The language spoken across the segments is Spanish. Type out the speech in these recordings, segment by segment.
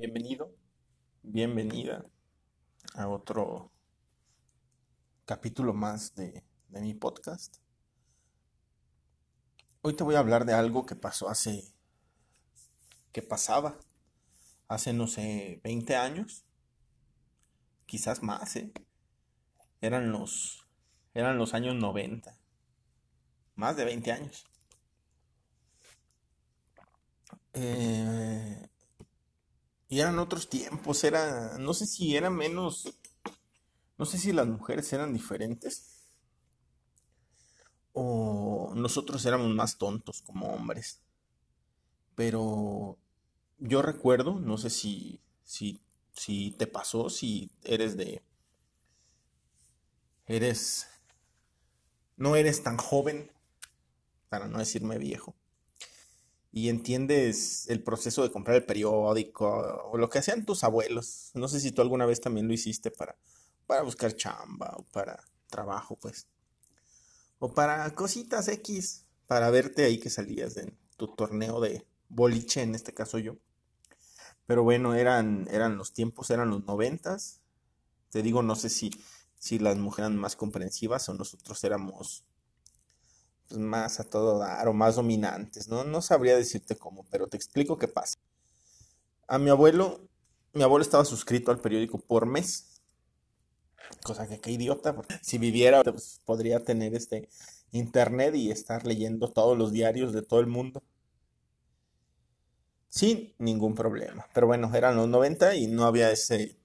Bienvenido, bienvenida a otro capítulo más de, de, mi podcast. Hoy te voy a hablar de algo que pasó hace, que pasaba hace, no sé, 20 años, quizás más, ¿eh? Eran los, eran los años 90, más de 20 años. Eh, y eran otros tiempos, era, no sé si era menos, no sé si las mujeres eran diferentes o nosotros éramos más tontos como hombres. Pero yo recuerdo, no sé si, si, si te pasó, si eres de, eres, no eres tan joven, para no decirme viejo y entiendes el proceso de comprar el periódico o lo que hacían tus abuelos. No sé si tú alguna vez también lo hiciste para, para buscar chamba o para trabajo, pues. O para cositas X, para verte ahí que salías en tu torneo de boliche, en este caso yo. Pero bueno, eran, eran los tiempos, eran los noventas. Te digo, no sé si, si las mujeres eran más comprensivas o nosotros éramos más a todo dar o más dominantes, ¿no? No sabría decirte cómo, pero te explico qué pasa. A mi abuelo, mi abuelo estaba suscrito al periódico por mes. Cosa que qué idiota, si viviera pues, podría tener este internet y estar leyendo todos los diarios de todo el mundo. Sin ningún problema. Pero bueno, eran los 90 y no había ese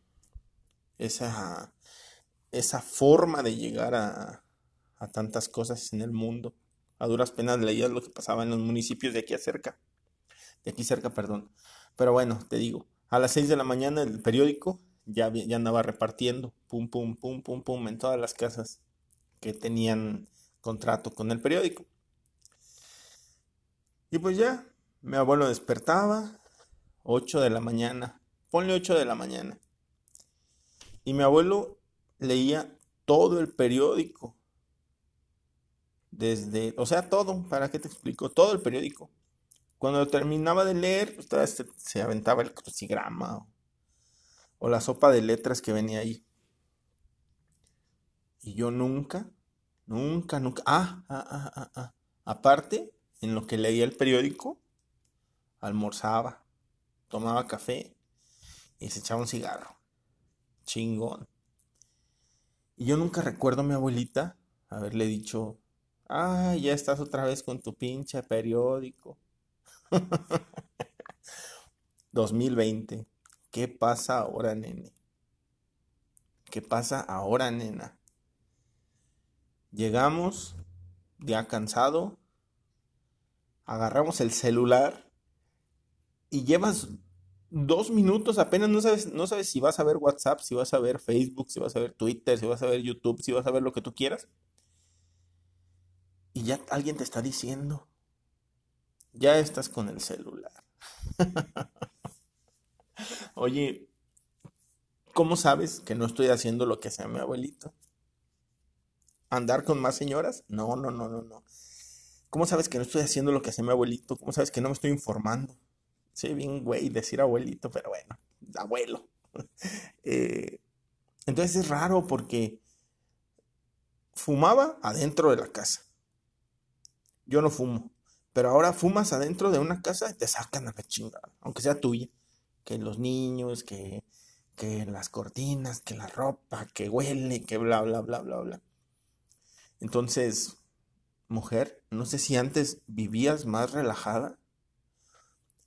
esa esa forma de llegar a, a tantas cosas en el mundo. A duras penas leías lo que pasaba en los municipios de aquí cerca. De aquí cerca, perdón. Pero bueno, te digo, a las 6 de la mañana el periódico ya, ya andaba repartiendo, pum, pum, pum, pum, pum, en todas las casas que tenían contrato con el periódico. Y pues ya, mi abuelo despertaba, 8 de la mañana, ponle 8 de la mañana. Y mi abuelo leía todo el periódico desde, o sea, todo, ¿para qué te explico? Todo el periódico. Cuando terminaba de leer, pues se, aventaba el crucigrama o, la sopa de letras que venía ahí. Y yo nunca, nunca, nunca, ah, ah, ah, ah, ah. Aparte, en lo que leía el periódico, almorzaba, tomaba café y se echaba un cigarro. Chingón. Y yo nunca recuerdo a mi abuelita haberle dicho, Ah, ya estás otra vez con tu pinche periódico. 2020. ¿Qué pasa ahora, nene? ¿Qué pasa ahora, nena? Llegamos, ya cansado, agarramos el celular y llevas dos minutos apenas, no sabes, no sabes si vas a ver WhatsApp, si vas a ver Facebook, si vas a ver Twitter, si vas a ver YouTube, si vas a ver lo que tú quieras y ya alguien te está diciendo, ya estás con el celular. Oye, ¿cómo sabes que no estoy haciendo lo que hacía mi abuelito? ¿Andar con más señoras? No, no, no, no, no. ¿Cómo sabes que no estoy haciendo lo que hacía mi abuelito? ¿Cómo sabes que no me estoy informando? Sí, bien, güey, decir abuelito, pero bueno, abuelo. Eh, entonces es raro porque fumaba adentro de la casa yo no fumo. Pero ahora fumas adentro de una casa y te sacan a la chingada, aunque sea tuya. Que los niños, que, que las cortinas, que la ropa, que huele, que bla, bla, bla, bla, bla. Entonces, mujer, no sé si antes vivías más relajada.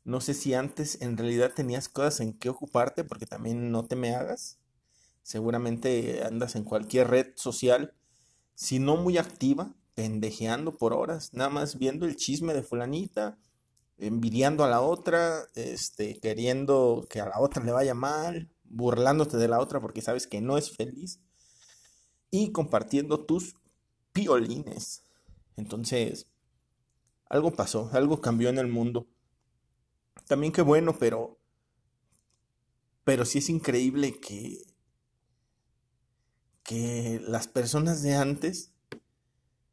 No sé si antes en realidad tenías cosas en que ocuparte, porque también no te me hagas. Seguramente andas en cualquier red social, si no muy activa, pendejeando por horas, nada más viendo el chisme de fulanita, envidiando a la otra, este, queriendo que a la otra le vaya mal, burlándote de la otra porque sabes que no es feliz y compartiendo tus piolines. Entonces, algo pasó, algo cambió en el mundo. También qué bueno, pero pero sí es increíble que que las personas de antes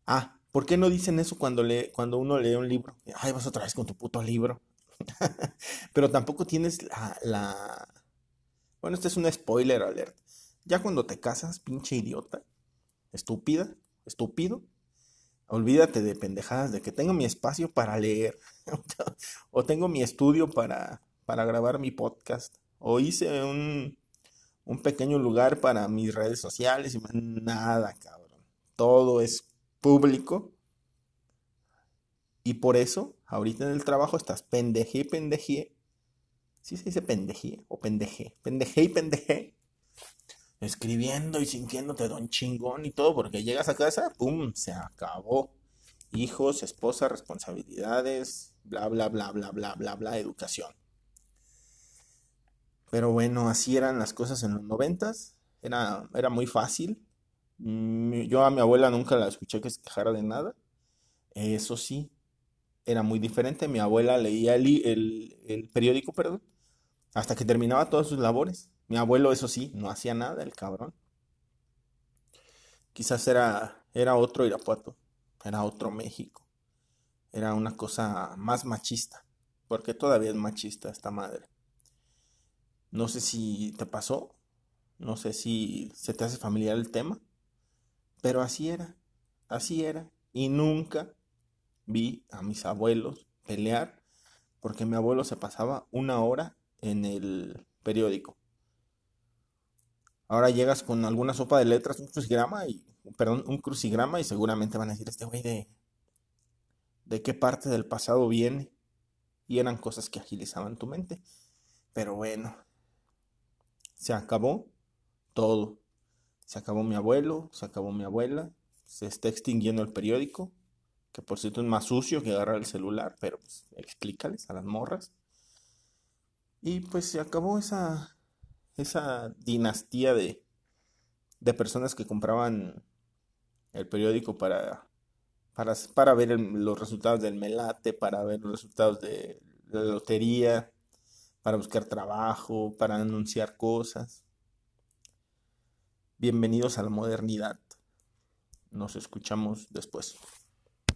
Ah, ¿por qué no dicen eso cuando, lee, cuando uno lee un libro? Ay, vas otra vez con tu puto libro. Pero tampoco tienes la. Bueno, este es un spoiler alert. Ya cuando te casas, pinche idiota, estúpida, estúpido, olvídate de pendejadas, de que tengo mi espacio para leer, o tengo mi estudio para, para grabar mi podcast, o hice un, un pequeño lugar para mis redes sociales y nada, cabrón. Todo es público. Y por eso, ahorita en el trabajo estás pendeje y pendeje. ¿Sí se dice pendeje o pendeje? Pendeje y pendeje. Escribiendo y sintiéndote don chingón y todo, porque llegas a casa, ¡pum! Se acabó. Hijos, esposa, responsabilidades, bla, bla, bla, bla, bla, bla, bla, educación. Pero bueno, así eran las cosas en los noventas. Era, era muy fácil. Yo a mi abuela nunca la escuché que se quejara de nada. Eso sí, era muy diferente. Mi abuela leía el, el, periódico, perdón, hasta que terminaba todas sus labores. Mi abuelo, eso sí, no hacía nada, el cabrón. Quizás era, era otro Irapuato, era otro México. Era una cosa más machista, porque todavía es machista esta madre. No sé si te pasó, no sé si se te hace familiar el tema, pero así era, así era. Y nunca vi a mis abuelos pelear porque mi abuelo se pasaba una hora en el periódico. Ahora llegas con alguna sopa de letras, un crucigrama y, perdón, un crucigrama y seguramente van a decir este güey de, de qué parte del pasado viene. Y eran cosas que agilizaban tu mente. Pero bueno, se acabó todo. Se acabó mi abuelo, se acabó mi abuela, se está extinguiendo el periódico, que por cierto es más sucio que agarrar el celular, pero pues explícales a las morras. Y pues se acabó esa, esa dinastía de, de personas que compraban el periódico para, para, para ver los resultados del melate, para ver los resultados de la lotería, para buscar trabajo, para anunciar cosas. Bienvenidos a la modernidad. Nos escuchamos después.